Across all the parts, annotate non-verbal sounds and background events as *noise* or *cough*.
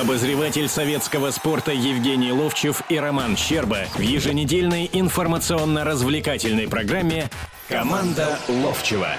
Обозреватель советского спорта Евгений Ловчев и Роман Щерба в еженедельной информационно-развлекательной программе «Команда Ловчева».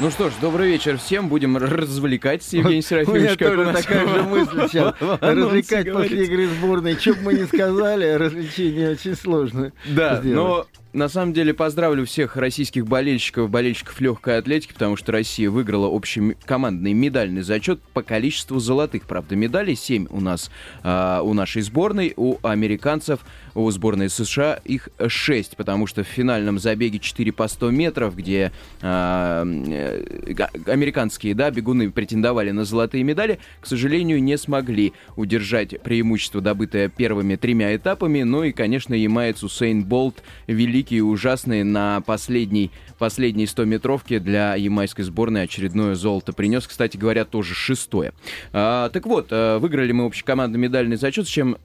Ну что ж, добрый вечер всем. Будем развлекать с Евгением Серафимовичем. У меня тоже такая же мысль сейчас. Развлекать после игры сборной. Что бы мы ни сказали, *laughs* развлечение очень сложно Да, но на самом деле поздравлю всех российских болельщиков, болельщиков легкой атлетики, потому что Россия выиграла общий командный медальный зачет по количеству золотых, правда, медалей. Семь у нас э, у нашей сборной, у американцев, у сборной США их шесть, потому что в финальном забеге 4 по 100 метров, где э, американские да, бегуны претендовали на золотые медали, к сожалению, не смогли удержать преимущество, добытое первыми тремя этапами. Ну и, конечно, ямаец Усейн Болт великий и ужасные на последней, последней 100-метровке для ямайской сборной очередное золото принес. Кстати говоря, тоже шестое. А, так вот, э, выиграли мы общекомандный медальный зачет, с чем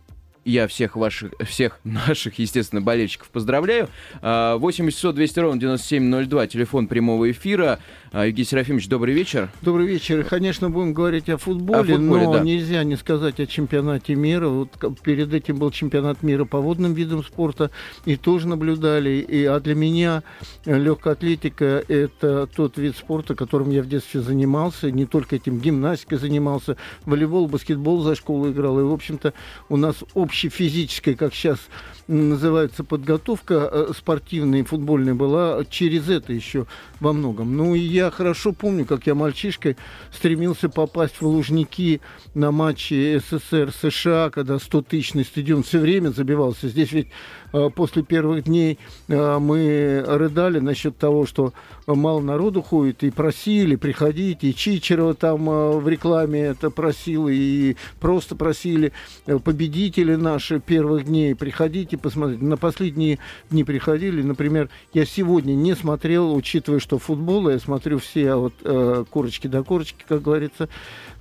я всех ваших, всех *laughs* наших, естественно, болельщиков поздравляю. 8 200 ровно 9702, телефон прямого эфира. А, Евгений Серафимович, добрый вечер. Добрый вечер. Конечно, будем говорить о футболе, о футболе но да. нельзя не сказать о чемпионате мира. Вот перед этим был чемпионат мира по водным видам спорта, и тоже наблюдали. И, а для меня легкая атлетика – это тот вид спорта, которым я в детстве занимался. Не только этим гимнастикой занимался, волейбол, баскетбол за школу играл. И, в общем-то, у нас общефизическая, как сейчас называется, подготовка э, спортивная и футбольная была через это еще во многом. Ну, и я хорошо помню, как я мальчишкой стремился попасть в Лужники на матчи СССР, США, когда 100-тысячный стадион все время забивался. Здесь ведь э, после первых дней э, мы рыдали насчет того, что мало народу ходит, и просили приходить, и Чичерова там в рекламе это просил, и просто просили победители наши первых дней, приходите приходите посмотреть. На последние дни приходили, например, я сегодня не смотрел, учитывая, что футбол, я смотрю все вот э, корочки до корочки, как говорится,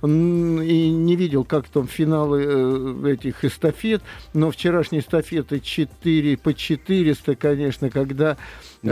и не видел, как там финалы э, этих эстафет, но вчерашние эстафеты 4 по 400, конечно, когда...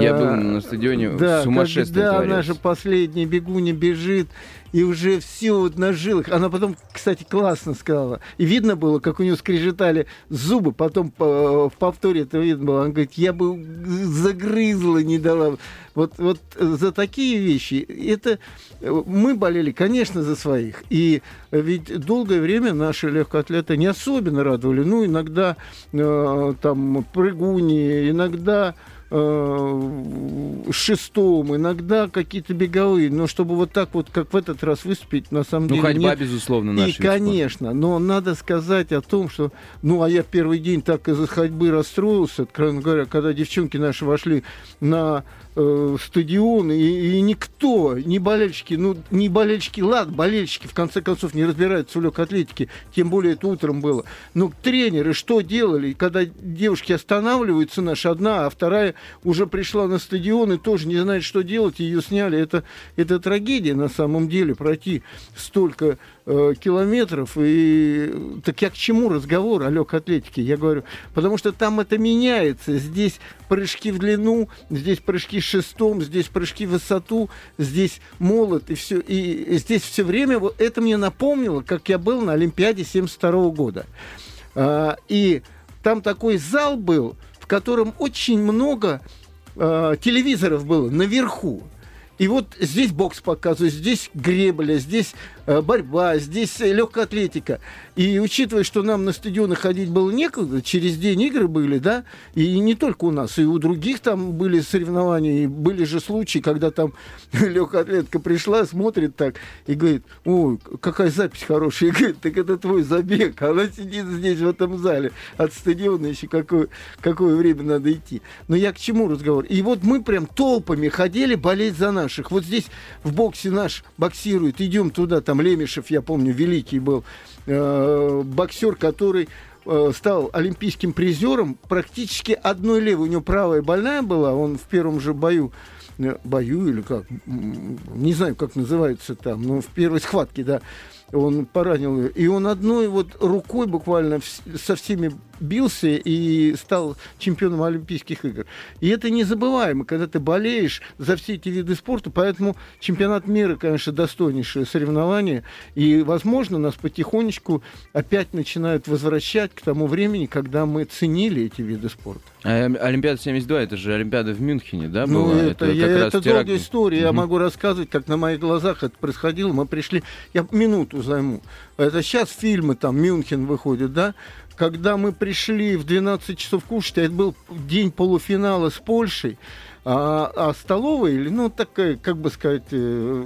Я был э, на стадионе да, сумасшествие когда творилось. наша последняя бегуня бежит, и уже все вот на жилах. Она потом, кстати, классно сказала. И видно было, как у нее скрежетали зубы. Потом по, в повторе это видно было. Она говорит, я бы загрызла, не дала. Вот, вот за такие вещи. Это мы болели, конечно, за своих. И ведь долгое время наши легкоатлеты не особенно радовали. Ну, иногда э, там прыгуни, иногда э, шестом, иногда какие-то беговые, но чтобы вот так вот, как в этот раз выступить, на самом ну, деле ходьба, нет. безусловно, наш И, конечно, но надо сказать о том, что, ну, а я первый день так из-за ходьбы расстроился, откровенно говоря, когда девчонки наши вошли на э, стадион, и, и никто, ни болельщики, ну, не болельщики, ладно, болельщики, в конце концов, не разбираются в легкой атлетике, тем более это утром было. Но тренеры что делали, когда девушки останавливаются, наша одна, а вторая уже пришла на стадион и тоже не знает, что делать, ее сняли. Это, это трагедия на самом деле, пройти столько э, километров. И так я к чему разговор о легкой атлетике? Я говорю, потому что там это меняется. Здесь прыжки в длину, здесь прыжки шестом, здесь прыжки в высоту, здесь молот и все. И здесь все время вот это мне напомнило, как я был на Олимпиаде 72 года. А, и там такой зал был, котором очень много а, телевизоров было наверху. И вот здесь бокс показывают, здесь гребля, здесь Э, борьба, здесь легкая атлетика. И учитывая, что нам на стадионы ходить было некогда, через день игры были, да, и не только у нас, и у других там были соревнования, и были же случаи, когда там *laughs* легкая атлетка пришла, смотрит так и говорит, ой, какая запись хорошая, *laughs* и говорит, так это твой забег, она сидит здесь, в этом зале, от стадиона еще какое, какое время надо идти. Но я к чему разговор? И вот мы прям толпами ходили болеть за наших. Вот здесь в боксе наш боксирует, идем туда, там Лемешев, я помню, великий был э, боксер, который э, стал олимпийским призером практически одной левой. У него правая больная была, он в первом же бою э, бою или как, не знаю, как называется там, но в первой схватке, да, он поранил ее. И он одной вот рукой буквально со всеми отбился и стал чемпионом Олимпийских игр. И это незабываемо, когда ты болеешь за все эти виды спорта, поэтому чемпионат мира, конечно, достойнейшее соревнование, и, возможно, нас потихонечку опять начинают возвращать к тому времени, когда мы ценили эти виды спорта. А Олимпиада 72, это же Олимпиада в Мюнхене, да, Ну, была? это, я, это долгая история, я Мгм. могу рассказывать, как на моих глазах это происходило. Мы пришли, я минуту займу. Это сейчас фильмы там Мюнхен выходят, да? Когда мы пришли в 12 часов кушать, а это был день полуфинала с Польшей, а, а столовая, или, ну, такая, как бы сказать, э,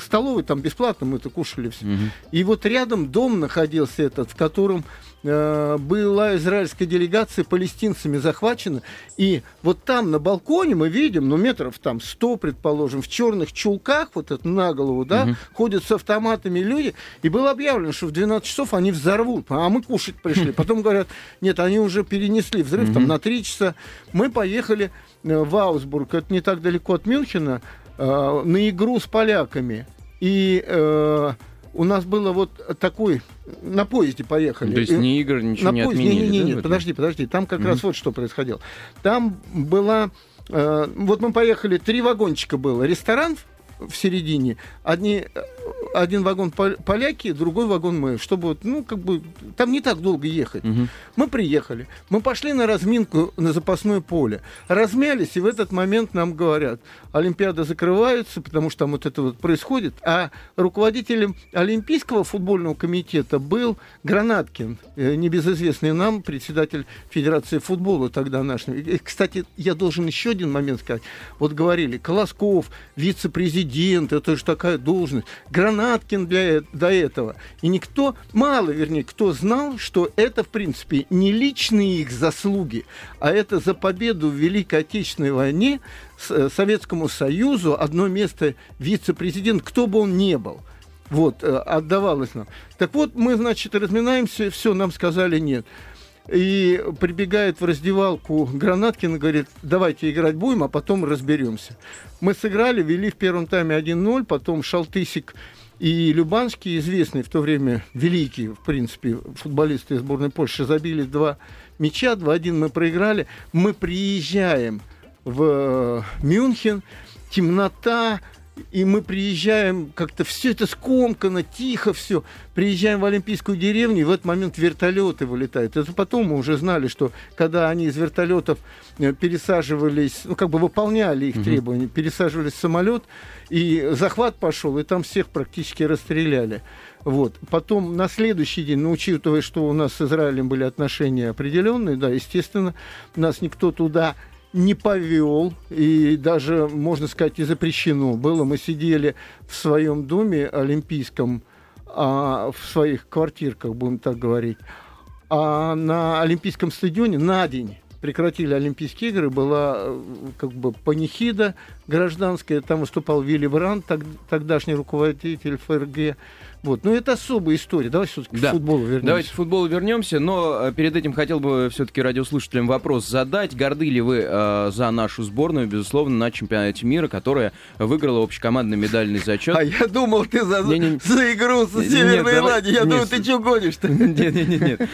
столовой там бесплатно мы это кушали все. Мгм. И вот рядом дом находился этот, в котором э, была израильская делегация палестинцами захвачена. И вот там на балконе мы видим, ну, метров там 100, предположим, в черных чулках, вот это на голову, да, Мгм. ходят с автоматами люди. И было объявлено, что в 12 часов они взорвут. А мы кушать пришли. Потом говорят, нет, они уже перенесли взрыв там Мгм. на 3 часа. Мы поехали э, в Аусбург, это не так далеко от Мюнхена, э, на игру с поляками. И э, у нас было вот такой... На поезде поехали. То есть И- ни игр, ничего на не поезде. отменили, Не, не, да, не, в этом? подожди, подожди. Там как Мгм. раз вот что происходило. Там была... э, вот мы поехали, три вагончика было. Ресторан в- середине, одни, один вагон пол- поляки, другой вагон мы, чтобы, ну, как бы, там не так долго ехать. Мгм. Мы приехали, мы пошли на разминку на запасное поле, размялись, и в этот момент нам говорят, Олимпиада закрывается, потому что там вот это вот происходит, а руководителем Олимпийского футбольного комитета был Гранаткин, э, небезызвестный нам, председатель Федерации футбола тогда наш. И, Кстати, я должен еще один момент сказать. Вот говорили, Колосков, вице-президент, это же такая должность, Гранаткин для, э- до этого. И никто, мало, вернее, кто знал, что это, в принципе, не личные их заслуги, а это за победу в Великой Отечественной войне э, Советскому Союзу одно место вице-президент, кто бы он ни был. Вот, э, отдавалось нам. Так вот, мы, значит, разминаемся, все, нам сказали нет. И прибегает в раздевалку Гранаткин и говорит, давайте играть будем, а потом разберемся. Мы сыграли, вели в первом тайме 1-0, потом Шалтысик и Любанский, известные в то время великие, в принципе, футболисты сборной Польши, забили два мяча, 2-1 мы проиграли. Мы приезжаем в э, Мюнхен, темнота, и мы приезжаем, как-то все это скомкано, тихо все. Приезжаем в Олимпийскую деревню, и в этот момент вертолеты вылетают. Это потом мы уже знали, что когда они из вертолетов э, пересаживались, ну, как бы выполняли их требования, пересаживались в самолет, и захват пошел, и там всех практически расстреляли. Вот. Потом на следующий день, ну, учитывая, что у нас с Израилем были отношения определенные, да, естественно, нас никто туда не повел, и даже, можно сказать, и запрещено было. Мы сидели в своем доме олимпийском, а, в своих квартирках, будем так говорить. А на Олимпийском стадионе на день прекратили Олимпийские игры, была э, как бы панихида гражданская, там выступал Вилли Брандт, тог- тогдашний руководитель ФРГ. Вот. Но это особая история. Давай все-таки Да. к футболу вернемся. Давайте к футболу вернемся, но э, перед этим хотел бы все-таки радиослушателям вопрос задать. Горды ли вы э, за нашу сборную, безусловно, на чемпионате мира, которая выиграла общекомандный медальный зачет? А я думал, ты за, Не-не. за игру с Северной Ирландией. Я с- ты что гонишь-то? *laughs* Нет, нет, нет, нет.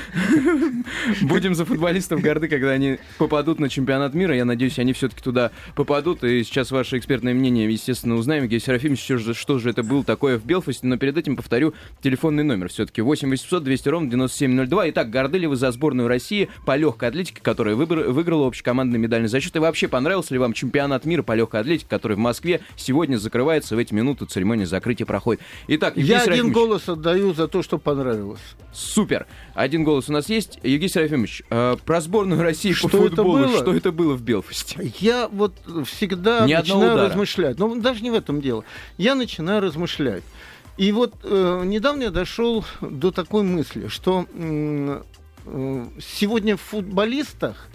*laughs* Будем за футболистов горды, когда они попадут на чемпионат мира. Я надеюсь, они все-таки туда попадут. И сейчас ваше экспертное мнение, естественно, узнаем. Евгений Серафимович, что же, что же это было такое в Белфасте. Но перед этим повторю телефонный номер все-таки. 8 800 200 ровно 9702. Итак, горды ли вы за сборную России по легкой атлетике, которая выбор- выиграла общекомандный медальный зачет? И вообще, понравился ли вам чемпионат мира по легкой атлетике, который в Москве сегодня закрывается? В эти минуты церемония закрытия проходит. Итак, Евгений Я один Серафимович, голос отдаю за то, что понравилось. Супер. Один голос у нас есть. Евгений Серафимович, э, про сборную России Что по это футболу. было? Что это было в Белфасте? Я вот всегда Ни начинаю размышлять. Но даже не в этом дело. Я начинаю размышлять. И вот э, недавно я дошел до такой мысли, что э, сегодня в футболистах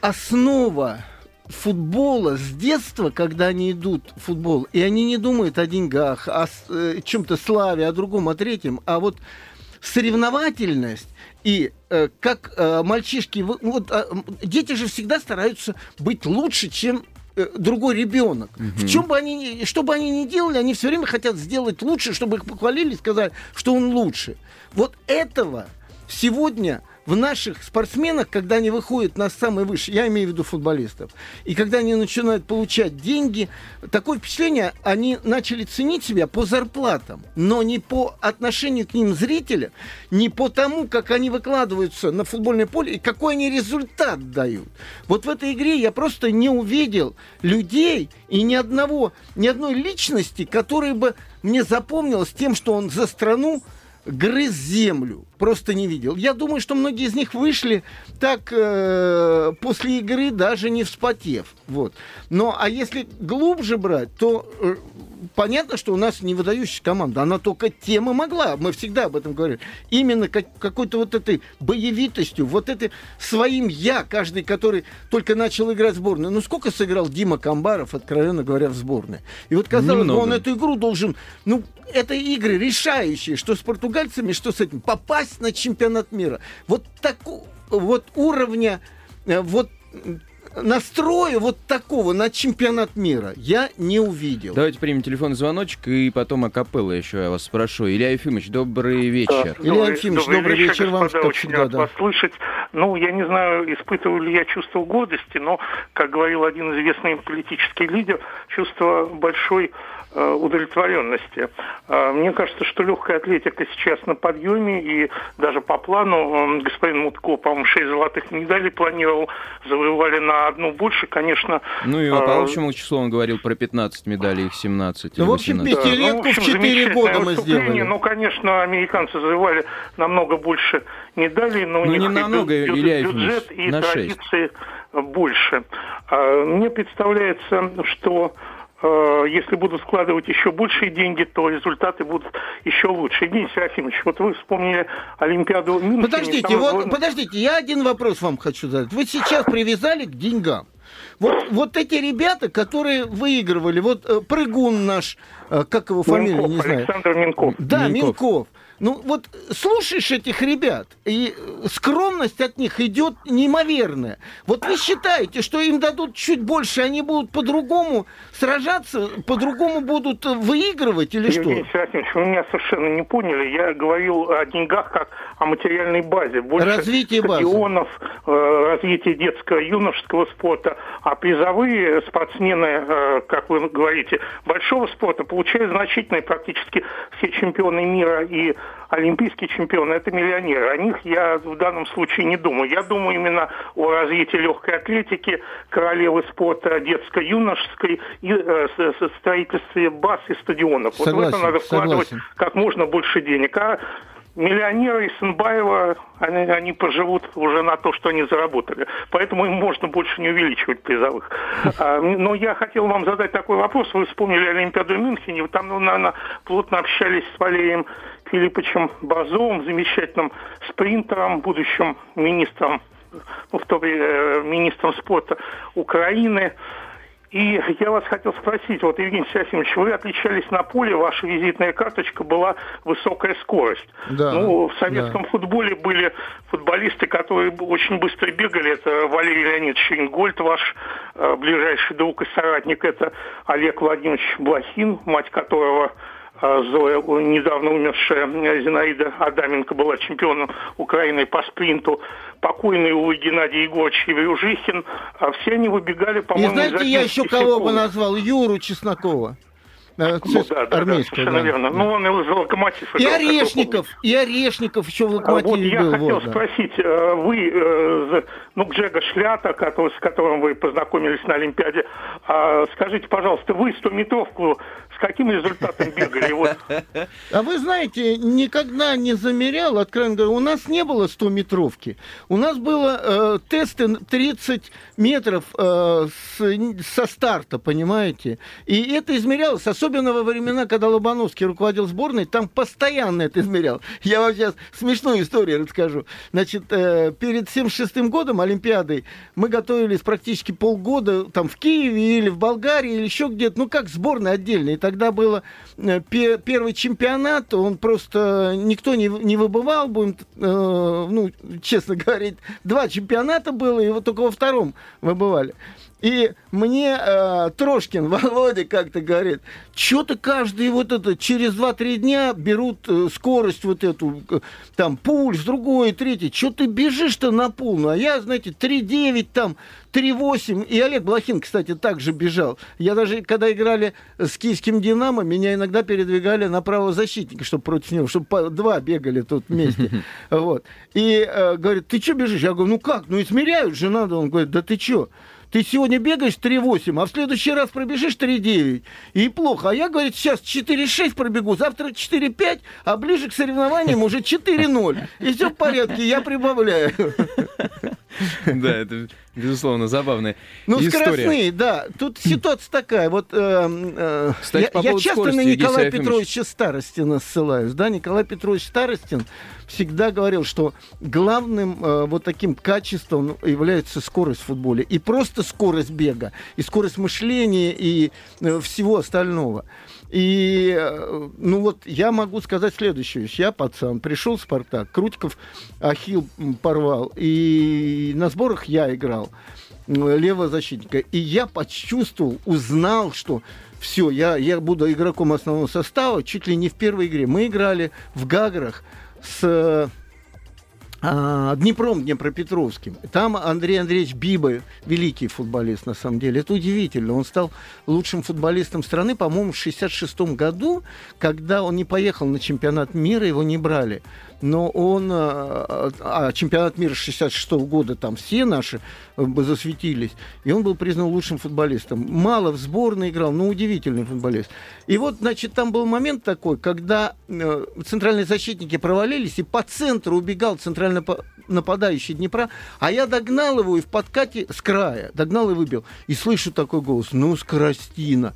основа футбола с детства, когда они идут в футбол, и они не думают о деньгах, о э, чем-то славе, о другом, о третьем, а вот соревновательность и э, как э, мальчишки, вы- вот м, дети же всегда стараются быть лучше, чем э, другой ребенок. В чем бы они, ни- что бы они ни делали, они все время хотят сделать лучше, чтобы их похвалили и сказали, что он лучше. Вот этого сегодня в наших спортсменах, когда они выходят на самый высший, я имею в виду футболистов, и когда они начинают получать деньги, такое впечатление, они начали ценить себя по зарплатам, но не по отношению к ним зрителя, не по тому, как они выкладываются на футбольное поле и какой они результат дают. Вот в этой игре я просто не увидел людей и ни одного, ни одной личности, которая бы мне запомнилась тем, что он за страну грыз землю. Просто не видел. Я думаю, что многие из них вышли так э, после игры, даже не вспотев. Вот. Но а если глубже брать, то э, понятно, что у нас не выдающая команда. Она только тем и могла. Мы всегда об этом говорили. Именно как, какой-то вот этой боевитостью, вот этой своим я, каждый, который только начал играть в сборную. Ну, сколько сыграл Дима Камбаров, откровенно говоря, в сборной? И вот, казалось бы, он эту игру должен... Ну, это игры решающие, что с португальцами, что с этим. Попасть на чемпионат мира. Вот так вот уровня э, вот настроя вот такого на чемпионат мира я не увидел. Давайте примем телефонный звоночек и потом о капелло еще я вас спрошу. Илья Ефимович, добрый вечер. Да, Илья Ефимович, добрый, добрый вечер, вечер вам, как очень всегда. Рад да. вас слышать. Ну, я не знаю, испытываю ли я чувство гордости, но, как говорил один известный политический лидер, чувство большой удовлетворенности. Э, мне кажется, что легкая атлетика сейчас на подъеме, и даже по плану э, господин Мутко, по-моему, 6 золотых медалей планировал, завоевали на одну больше, конечно. Ну и по общему числу он говорил про 15 медалей, их 17 Ну, в общем, пятилетку да, ну, в, общем, в 4 года мы сделали. Ну, конечно, американцы завоевали намного больше медалей, но ну, у них не намного, бю- Илья бюджет и на традиции 6. больше. А, мне представляется, что Э, если будут складывать еще большие деньги, то результаты будут еще лучше. Евгений Серафимович, вот вы вспомнили Олимпиаду Мюнхене. Подождите, вот, главное... подождите, я один вопрос вам хочу задать. Вы сейчас привязали к деньгам. Вот, вот эти ребята, которые выигрывали, вот э, прыгун наш, э, как его фамилия, Минков, не знаю. Александр Минков. Да, Минков. Минков. Ну вот слушаешь этих ребят, и скромность от них идет неимоверная. Вот вы считаете, что им дадут чуть больше, они будут по-другому сражаться, по-другому будут выигрывать или Евгений что? Серафимович, вы меня совершенно не поняли. Я говорил о деньгах как о материальной базе. Больше развитие стадионов, базы. развитие детского юношеского спорта. А призовые спортсмены, э, как вы говорите, большого спорта получают значительные практически все чемпионы мира и олимпийские чемпионы – это миллионеры. О них я в данном случае не думаю. Я думаю именно о развитии легкой атлетики, королевы спорта детско-юношеской и э, строительстве баз и стадионов. Согласен, вот в это надо вкладывать согласен. как можно больше денег. А миллионеры из Сенбаева, они, они поживут уже на то, что они заработали. Поэтому им можно больше не увеличивать призовых. А, но я хотел вам задать такой вопрос. Вы вспомнили Олимпиаду в Мюнхене. Вы там, ну, наверное, плотно общались с Валерием Филипповичем Базовым, замечательным спринтером, будущим министром, ну, в то время э, министром спорта Украины. И я вас хотел спросить, вот, Евгений Серафимович, вы отличались на поле, ваша визитная карточка была высокая скорость. Да, ну, в советском да. футболе были футболисты, которые очень быстро бегали. Это Валерий Леонидович Ингольд, ваш э, ближайший друг и соратник. Это Олег Владимирович Блохин, мать которого Зоя, недавно умершая Зинаида Адаменко была чемпионом Украины по спринту. Покойный, увы, Геннадий Егорович Еврюжихин. А все они выбегали, по-моему, И знаете, я еще кого бы назвал? Юру Чеснокова. Ну, да, да, да, совершенно да. верно. Ну, он из локомотив. И Орешников, и Орешников еще в локомотиве вот, был. Я хотел вот, спросить, э, вы, э, ну, Джега Шлята, который, с которым вы познакомились на Олимпиаде, а, скажите, пожалуйста, вы 100-метровку с каким результатом бегали? Вот. *laughs* А вы знаете, никогда не замерял, откровенно говоря, у нас не было 100-метровки. У нас было э, тесты 30 метров э, с, со старта, понимаете? И это измерялось, особенно во времена, когда Лобановский руководил сборной, там постоянно это измерял. Я вам сейчас смешную историю расскажу. Значит, э, перед 76 годом Олимпиадой мы готовились практически полгода там в Киеве или в Болгарии или еще где-то, ну как сборная отдельная тогда был э, первый чемпионат, он просто никто не, не выбывал, будем, э, ну, честно говорить, два чемпионата было, и вот только во втором выбывали. И мне э, Трошкин *laughs* Володя как-то говорит, что-то каждый вот это через 2-3 дня берут э, скорость вот эту, э, там, пульс, другой, третий. Что ты бежишь-то на полную? А я, знаете, 3-9 там, 3-8. И Олег Блохин, кстати, также бежал. Я даже, когда играли с киевским «Динамо», меня иногда передвигали на правого защитника, чтобы против него, чтобы два бегали тут вместе. *laughs* Вот. И э, говорит, ты что бежишь? Я говорю, ну как? Ну измеряют же надо. Он говорит, да ты что? Ты сегодня бегаешь 3,8, а в следующий раз пробежишь 3,9. И плохо. А я, говорит, сейчас 4,6 пробегу, завтра 4,5, а ближе к соревнованиям уже 4,0. И все в порядке, я прибавляю. *laughs* Да, это, безусловно, забавная Ну, история. скоростные, да. Тут ситуация такая. Вот э, э, Кстати, я, по я часто на скорости, Николая. Петровича Старостина ссылаюсь. Да, Николай Петрович Старостин всегда говорил, что главным э, вот таким качеством является скорость в футболе. И просто скорость бега, и скорость мышления, и э, всего остального. И, э, ну вот, я могу сказать следующую вещь. Я пацан, пришел в «Спартак», Крутиков Ахилл м, порвал, и на сборах я играл левого защитника. И я почувствовал, узнал, что все, я, я буду игроком основного состава чуть ли не в первой игре. Мы играли в Гаграх с э, Днепром Днепропетровским. Там Андрей Андреевич Биба, великий футболист, на самом деле. Это удивительно. Он стал лучшим футболистом страны, по-моему, в 66 году, когда он не поехал на чемпионат мира, его не брали. Но он... А, а чемпионат мира 66 года, там все наши э, засветились. И он был признан лучшим футболистом. Мало в сборной играл, но удивительный футболист. И вот, значит, там был момент такой, когда э, центральные защитники провалились, и по центру убегал центрально по- нападающий Днепра, а я догнал его и в подкате с края, догнал и выбил. И слышу такой голос, ну, Скоростина.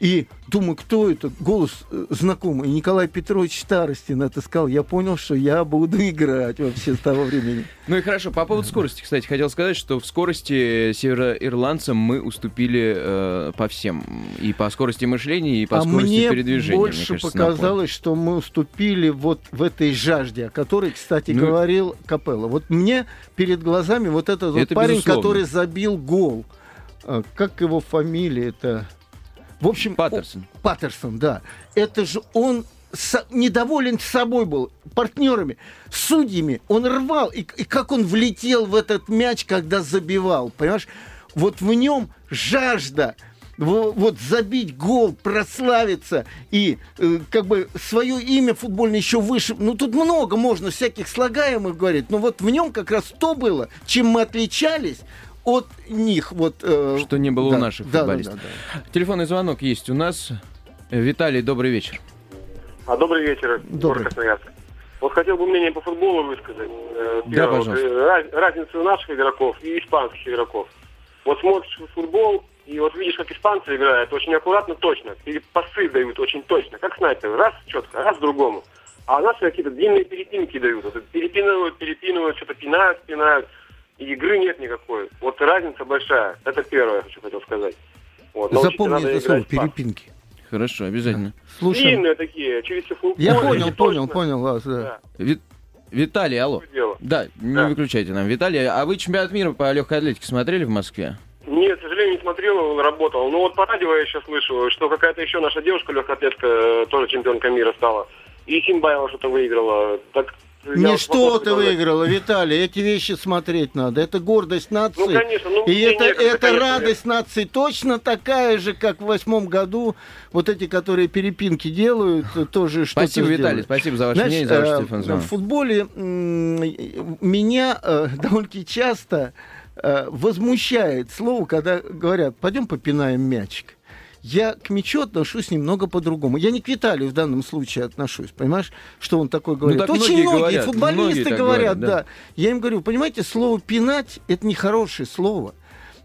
И думаю, кто это? Голос э, знакомый. Николай Петрович Старостин это сказал. Я понял, что я буду *laughs* играть вообще с того времени. Ну и хорошо, по поводу скорости, кстати, хотел сказать, что в скорости североирландцам мы уступили э, по всем. И по скорости мышления, и по а скорости мне передвижения. больше мне кажется, поле. показалось, что мы уступили вот в этой жажде, о которой, кстати, Ну, говорил Капелла. Вот мне перед глазами вот этот вот Это парень, безусловно. который забил гол. А, Как его фамилия это? В общем, Паттерсон. о- Паттерсон, да. Это же он со- недоволен собой был, партнерами, судьями. Он рвал. И, и как он влетел в этот мяч, когда забивал. Понимаешь? Вот в нем жажда во- вот забить гол, прославиться и э, как бы свое имя футбольное еще выше. Ну тут много можно всяких слагаемых говорить, но вот в нем как раз то было, чем мы отличались от них. Вот, э, Что не было у да, наших да, да, футболистов. да, да. Телефонный звонок есть у нас. Виталий, добрый вечер. А, добрый вечер, Добрый. Красноярск. Вот хотел бы мнение по футболу высказать. Э, Да, первое, пожалуйста. э, раз- разницу наших игроков и испанских игроков. Вот смотришь в футбол, и вот видишь, как испанцы играют, очень аккуратно, точно. И пасы дают очень точно, как снайпер. Раз четко, раз другому. А у нас какие-то длинные перепинки дают. Вот перепинывают, перепинывают, что-то пинают, пинают. И игры нет никакой. Вот разница большая. Это первое, хочу хотел сказать. Вот. Запомни это слово, перепинки. Хорошо, обязательно. Слушай, Длинные такие, через все футбол. я понял, понял, понял вас, да. Да. Ви- Виталий, алло. Да, не Да. выключайте нам. Виталий, а вы чемпионат мира по легкой атлетике смотрели в Москве? Нет, к сожалению, не смотрел, он работал. Ну вот по радио я сейчас слышу, что какая-то еще наша девушка легкоатлетка тоже чемпионка мира стала. И Симбаева что-то выиграла. Так, я Не что ты выиграла, Виталий, эти вещи смотреть надо. Это гордость нации. Ну, конечно, ну, И это, некогда, это конечно, радость нации точно такая же, как в восьмом году. Вот эти, которые перепинки делают, тоже что-то Спасибо, Виталий, сделают. спасибо за ваше Знаешь, мнение, за ваш э, телефон в футболе меня э, *laughs* довольно часто э, возмущает слово, когда говорят, пойдем попинаем мячик. Я к мячу отношусь немного по-другому. Я не к Виталию в данном случае отношусь, понимаешь, что он такой говорит. Ну, так Очень многие многие, говорят, футболисты многие говорят, говорят, да. да. Я им говорю, понимаете, слово пинать это нехорошее слово.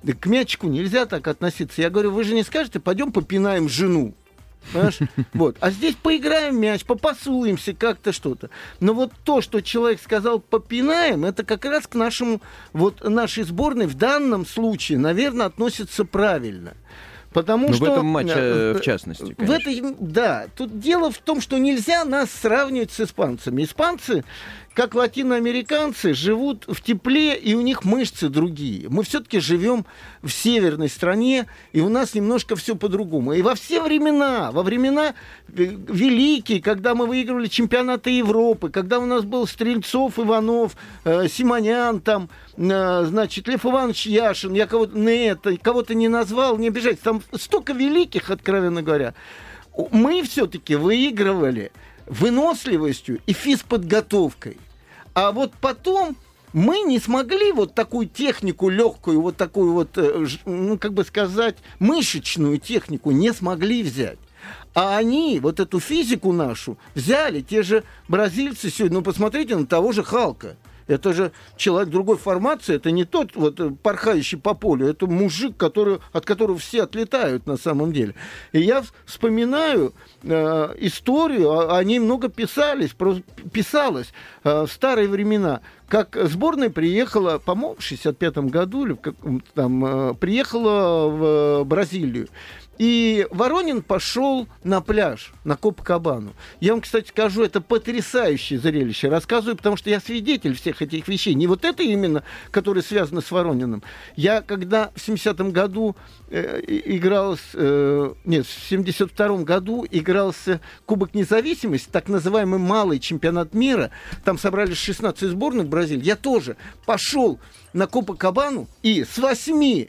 К мячику нельзя так относиться. Я говорю, вы же не скажете, пойдем попинаем жену. Понимаешь? *laughs* Вот. А здесь поиграем мяч, попасуемся как-то что-то. Но вот то, что человек сказал попинаем, это как раз к нашему, вот нашей сборной в данном случае, наверное, относится правильно. Потому ну, что... в этом матче, э, в частности, конечно. В этой, да. Тут дело в том, что нельзя нас сравнивать с испанцами. Испанцы как латиноамериканцы живут в тепле, и у них мышцы другие. Мы все-таки живем в северной стране, и у нас немножко все по-другому. И во все времена, во времена э, великие, когда мы выигрывали чемпионаты Европы, когда у нас был Стрельцов, Иванов, э, Симонян, там, э, значит, Лев Иванович Яшин, я кого-то, не кого-то не назвал, не обижайтесь, там столько великих, откровенно говоря. Мы все-таки выигрывали выносливостью и физподготовкой. А вот потом мы не смогли вот такую технику легкую, вот такую вот, э, ну, как бы сказать, мышечную технику не смогли взять. А они вот эту физику нашу взяли, те же бразильцы сегодня, ну, посмотрите на того же Халка. Это же человек другой формации, это не тот вот э, порхающий по полю, это мужик, который, от которого все отлетают на самом деле. И я вспоминаю э, историю, о, ней много писались, писалось э, в старые времена, как сборная приехала, по-моему, в 65 году или в там, э, приехала в Бразилию. И Воронин пошел на пляж, на Копакабану. Я вам, кстати, скажу, это потрясающее зрелище. Рассказываю, потому что я свидетель всех этих вещей. Не вот это именно, которое связано с Ворониным. Я, когда в 70-м году э, играл... Э, нет, в 72-м году игрался Кубок независимости, так называемый малый чемпионат мира. Там собрались 16 сборных Бразилии. Я тоже пошел на Копакабану и с 8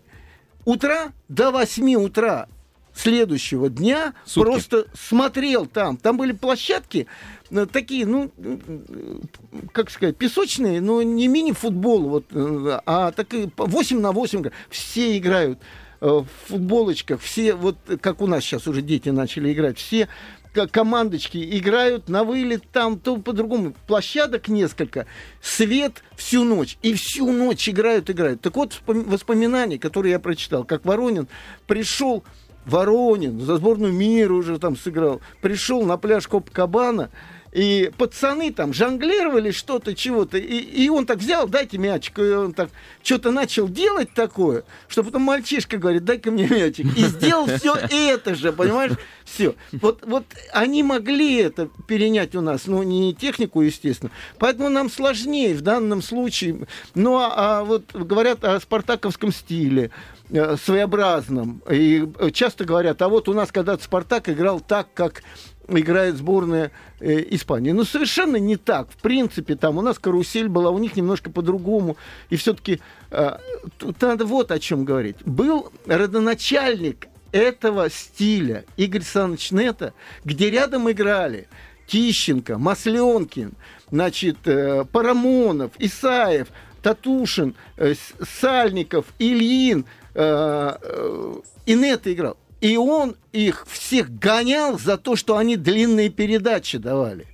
утра до 8 утра следующего дня Сутки. просто смотрел там. Там были площадки э, такие, ну, как сказать, песочные, но не мини-футбол, вот, э, а такие 8 на 8. Все играют э, в футболочках, все, вот как у нас сейчас уже дети начали играть, все командочки играют на вылет там, то по-другому. Площадок несколько, свет всю ночь. И всю ночь играют, играют. Так вот, воспоминания, которые я прочитал, как Воронин пришел Воронин, за сборную мира уже там сыграл, пришел на пляж Копакабана, и пацаны там жонглировали что-то, чего-то, и, и он так взял, дайте мячик, и он так что-то начал делать такое, что потом мальчишка говорит, дай-ка мне мячик, и сделал все это же, понимаешь, все. Вот, вот они могли это перенять у нас, но не технику, естественно, поэтому нам сложнее в данном случае. Ну, а, а вот говорят о спартаковском стиле, Э, своеобразным. И часто говорят, а вот у нас когда-то «Спартак» играл так, как играет сборная э, Испании. Но совершенно не так. В принципе, там у нас карусель была, у них немножко по-другому. И все-таки э, тут надо вот о чем говорить. Был родоначальник этого стиля Игорь Саныч Нета, где рядом играли Тищенко, Масленкин, значит, э, Парамонов, Исаев, Татушин, э, Сальников, Ильин, э, э, Инета играл. И он их всех гонял за то, что они длинные передачи давали.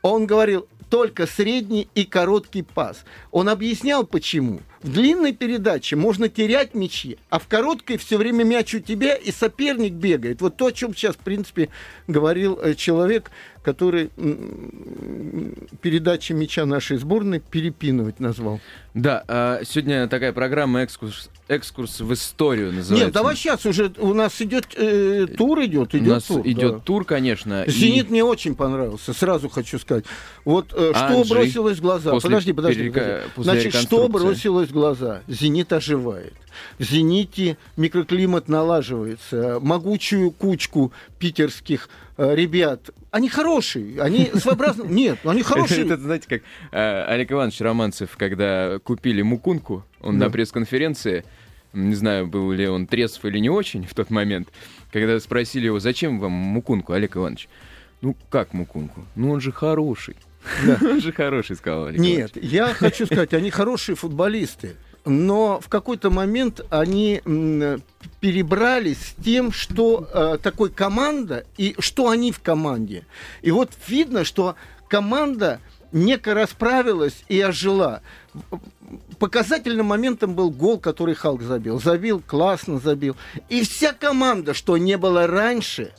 Он говорил, только средний и короткий пас. Он объяснял, почему. В длинной передаче можно терять мячи, а в короткой все время мяч у тебя, и соперник бегает. Вот то, о чем сейчас, в принципе, говорил э, человек, который передачи мяча нашей сборной перепинывать назвал. Да, а сегодня такая программа «Экскурс, экскурс в историю» называется. Нет, давай сейчас уже у нас идет э, тур, идет, идет У нас тур. идет да. тур, конечно. «Зенит» и... мне очень понравился, сразу хочу сказать. Вот э, что Анжи бросилось в глаза? После подожди, подожди. Перека... подожди. Значит, что бросилось в глаза? «Зенит» оживает. В «Зените» микроклимат налаживается. Могучую кучку питерских э, ребят. Они хорошие, они *laughs* своеобразные. Нет, они хорошие. Это, знаете, как э, Олег Иванович Романцев, когда купили Мукунку, он на пресс-конференции, не знаю, был ли он трезв или не очень в тот момент, когда спросили его, зачем вам Мукунку, Олег Иванович? Ну, как Мукунку? Ну, он же хороший. Да. *laughs* Он же хороший, сказал Олег Нет, я хочу сказать, они хорошие футболисты но в какой-то момент они перебрались с тем, что э, такой команда и что они в команде. И вот видно, что команда неко расправилась и ожила. Показательным моментом был гол, который Халк забил. Забил, классно забил. И вся команда, что не было раньше,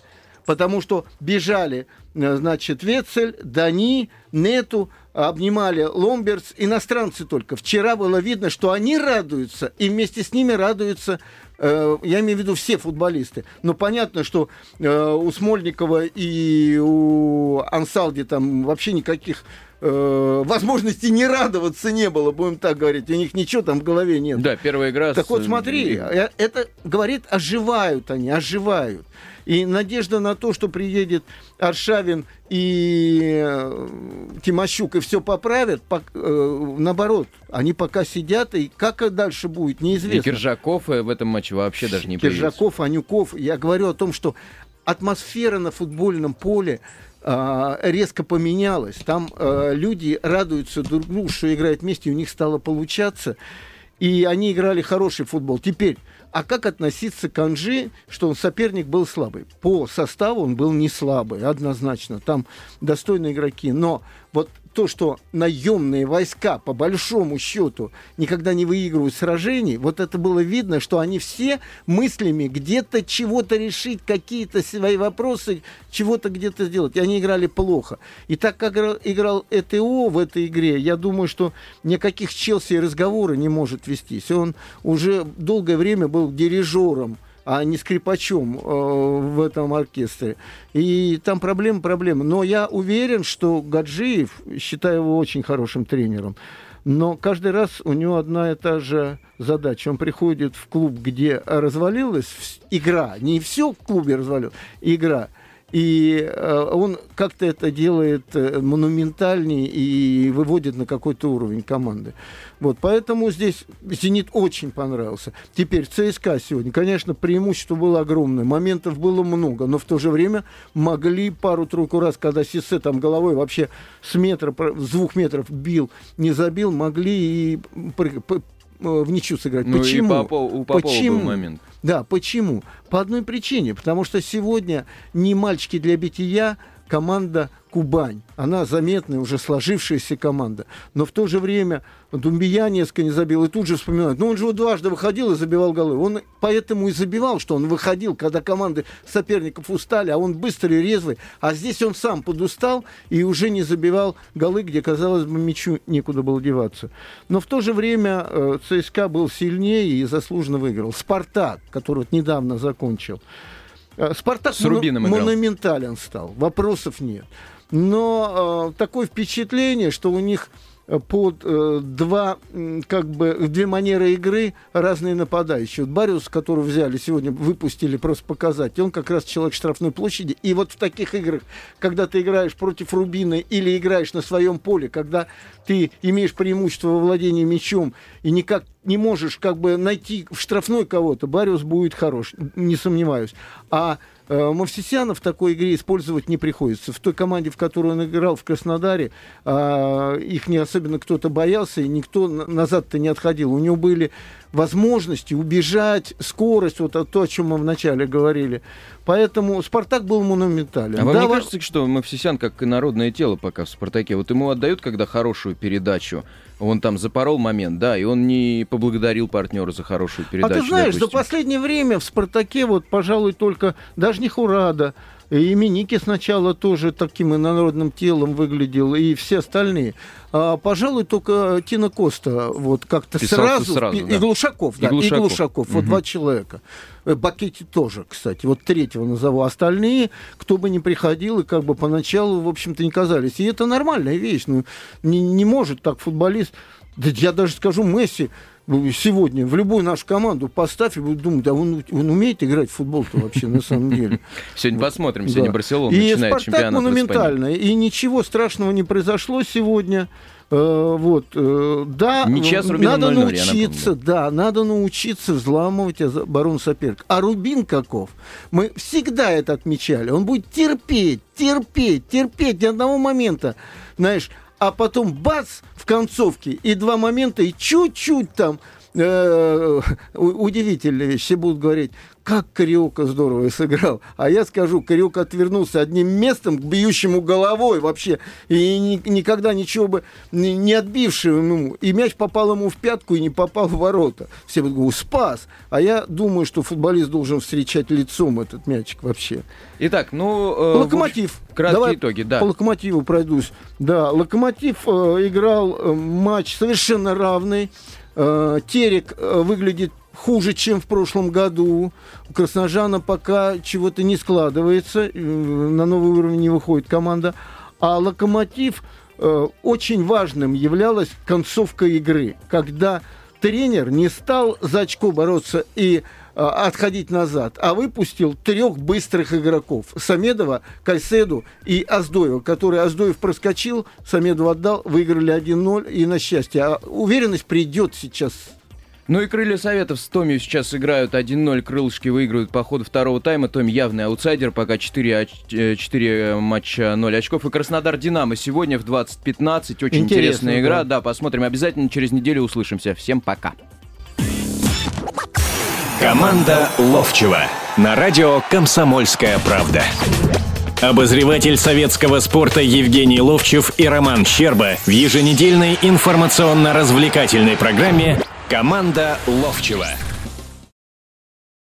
потому что бежали, э, значит, Вецель, Дани, Нету, обнимали Ломберс, иностранцы только. Вчера было видно, что они радуются, и вместе с ними радуются Э, я имею в виду все футболисты. Но понятно, что э, у Смольникова и у Ансалди там вообще никаких э, возможности не радоваться не было, будем так говорить. У них ничего там в голове нет. Да, первая игра. Так с- вот смотри, э, это говорит, оживают они, оживают. И надежда на то, что приедет Аршавин и э, Тимощук и все поправят, э, наоборот, они пока сидят, и как дальше будет, И неизвестно. Киржаков э, в этом матче вообще даже не. Киржаков, Анюков. Я говорю о том, что атмосфера на футбольном поле а, резко поменялась. Там а, люди радуются друг другу, что играют вместе, и у них стало получаться. И они играли хороший футбол. Теперь, а как относиться к Анжи, что он соперник был слабый? По составу он был не слабый, однозначно. Там достойные игроки. Но вот то, что наемные войска, по большому счету, никогда не выигрывают сражений, вот это было видно, что они все мыслями где-то чего-то решить, какие-то свои вопросы, чего-то где-то сделать. И они играли плохо. И так как игра- играл ЭТО в этой игре, я думаю, что никаких Челси разговора не может вестись. Он уже долгое время был дирижером а не скрипачом э, в этом оркестре. И там проблема, проблема. Но я уверен, что Гаджиев, считаю его очень хорошим тренером, но каждый раз у него одна и та же задача. Он приходит в клуб, где развалилась игра, не все в клубе развалилось, игра. И э, он как-то это делает э, монументальнее и выводит на какой-то уровень команды. Вот, поэтому здесь «Зенит» очень понравился. Теперь ЦСКА сегодня, конечно, преимущество было огромное, моментов было много, но в то же время могли пару-тройку раз, когда Сисе там головой вообще с метра, с двух метров бил, не забил, могли и в ничью сыграть. Ну, и Почему? Попо- у Попова Почему? был момент. Да, почему? По одной причине. Потому что сегодня не мальчики для бития, команда Кубань. Она заметная, уже сложившаяся команда. Но в то же время Думбия несколько не забил. И тут же вспоминают. Ну, он же вот дважды выходил и забивал голы. Он поэтому и забивал, что он выходил, когда команды соперников устали, а он быстрый, резвый. А здесь он сам подустал и уже не забивал голы, где, казалось бы, мячу некуда было деваться. Но в то же время э, ЦСКА был сильнее и заслуженно выиграл. Спартак, который вот недавно закончил. Э, Спартак С Рубином играл. монументален стал, вопросов нет. Но э, такое впечатление, что у них э, под э, два, как бы, две манеры игры разные нападающие. Вот Бариус, которого взяли сегодня, выпустили просто показать, он как раз человек штрафной площади. И вот в таких играх, когда ты играешь против Рубина или играешь на своем поле, когда ты имеешь преимущество во владении мячом и никак не можешь как бы найти в штрафной кого-то, Бариус будет хорош, не сомневаюсь. А Мовсисяна в такой игре использовать не приходится. В той команде, в которой он играл в Краснодаре, а, их не особенно кто-то боялся, и никто на- назад-то не отходил. У него были возможности убежать, скорость, вот то, о чем мы вначале говорили. Поэтому Спартак был монументален. А вам Да, не кажется, что Мавсисян как инородное тело пока в «Спартаке»? Вот ему отдают, когда хорошую передачу, он там запорол момент, да, и он не поблагодарил партнера за хорошую А передачу. ты знаешь, за допустим. последнее время в «Спартаке» вот, пожалуй, только даже не Хурада, и Миники сначала тоже таким инородным телом выглядел, и все остальные. А, пожалуй, только Тина Коста вот как-то сразу, сразу, и, да. и Глушаков, да, И Глушаков. и Глушаков, вот Мгм. два человека. Э, Бакетти тоже, кстати, вот третьего назову. Остальные, кто бы ни приходил, и как бы поначалу, в общем-то, не казались. И это нормальная вещь. Ну, не, не может так футболист... Да я даже скажу, Месси сегодня в любую нашу команду поставь и будет думать, а он, он умеет играть в футбол-то вообще на самом деле. *laughs* Сегодня посмотрим, сегодня. Барселона И начинает чемпионат Испании. монументально. И ничего страшного не произошло сегодня. Э, вот, э, да, надо 0:0, я научиться, да, надо научиться взламывать оборону соперника. А Рубин каков? Мы всегда это отмечали. Он будет терпеть, терпеть, терпеть ни одного момента, знаешь, а потом бац в концовке. И два момента и чуть-чуть там э, у- удивительная вещь. Все будут говорить, как Кариока здорово сыграл. А я скажу, Кариока отвернулся одним местом к бьющему головой вообще. И ни- никогда ничего бы не не отбившего ему. И мяч попал ему в пятку и не попал в ворота. Все будут говорить, спас. А я думаю, что футболист должен встречать лицом этот мячик вообще. Итак, ну... э, Локомотив. Краткие Давай итоги, да. По локомотиву пройдусь. Да, локомотив э, играл э, матч совершенно равный. Э, Терек э, выглядит хуже, чем в прошлом году. У Красножана пока чего-то не складывается, э, на новый уровень не выходит команда. А Локомотив очень важным являлась концовка игры, когда тренер не стал за очко бороться и отходить назад, а выпустил трех быстрых игроков. Самедова, Кайседу и Аздоева, который Аздоев проскочил, Самедов отдал, выиграли 1-0 и на счастье. А уверенность придет сейчас ну и крылья Советов с Томи сейчас играют 1-0. Крылышки выигрывают по ходу второго тайма. Томи явный аутсайдер, пока 4, 4 матча 0 очков. И Краснодар Динамо сегодня в 20.15. Очень Интересно, интересная игра. Да. да, посмотрим. Обязательно через неделю услышимся. Всем пока. Команда Ловчева на радио «Комсомольская правда». Обозреватель советского спорта Евгений Ловчев и Роман Щерба в еженедельной информационно-развлекательной программе Команда Ловчева.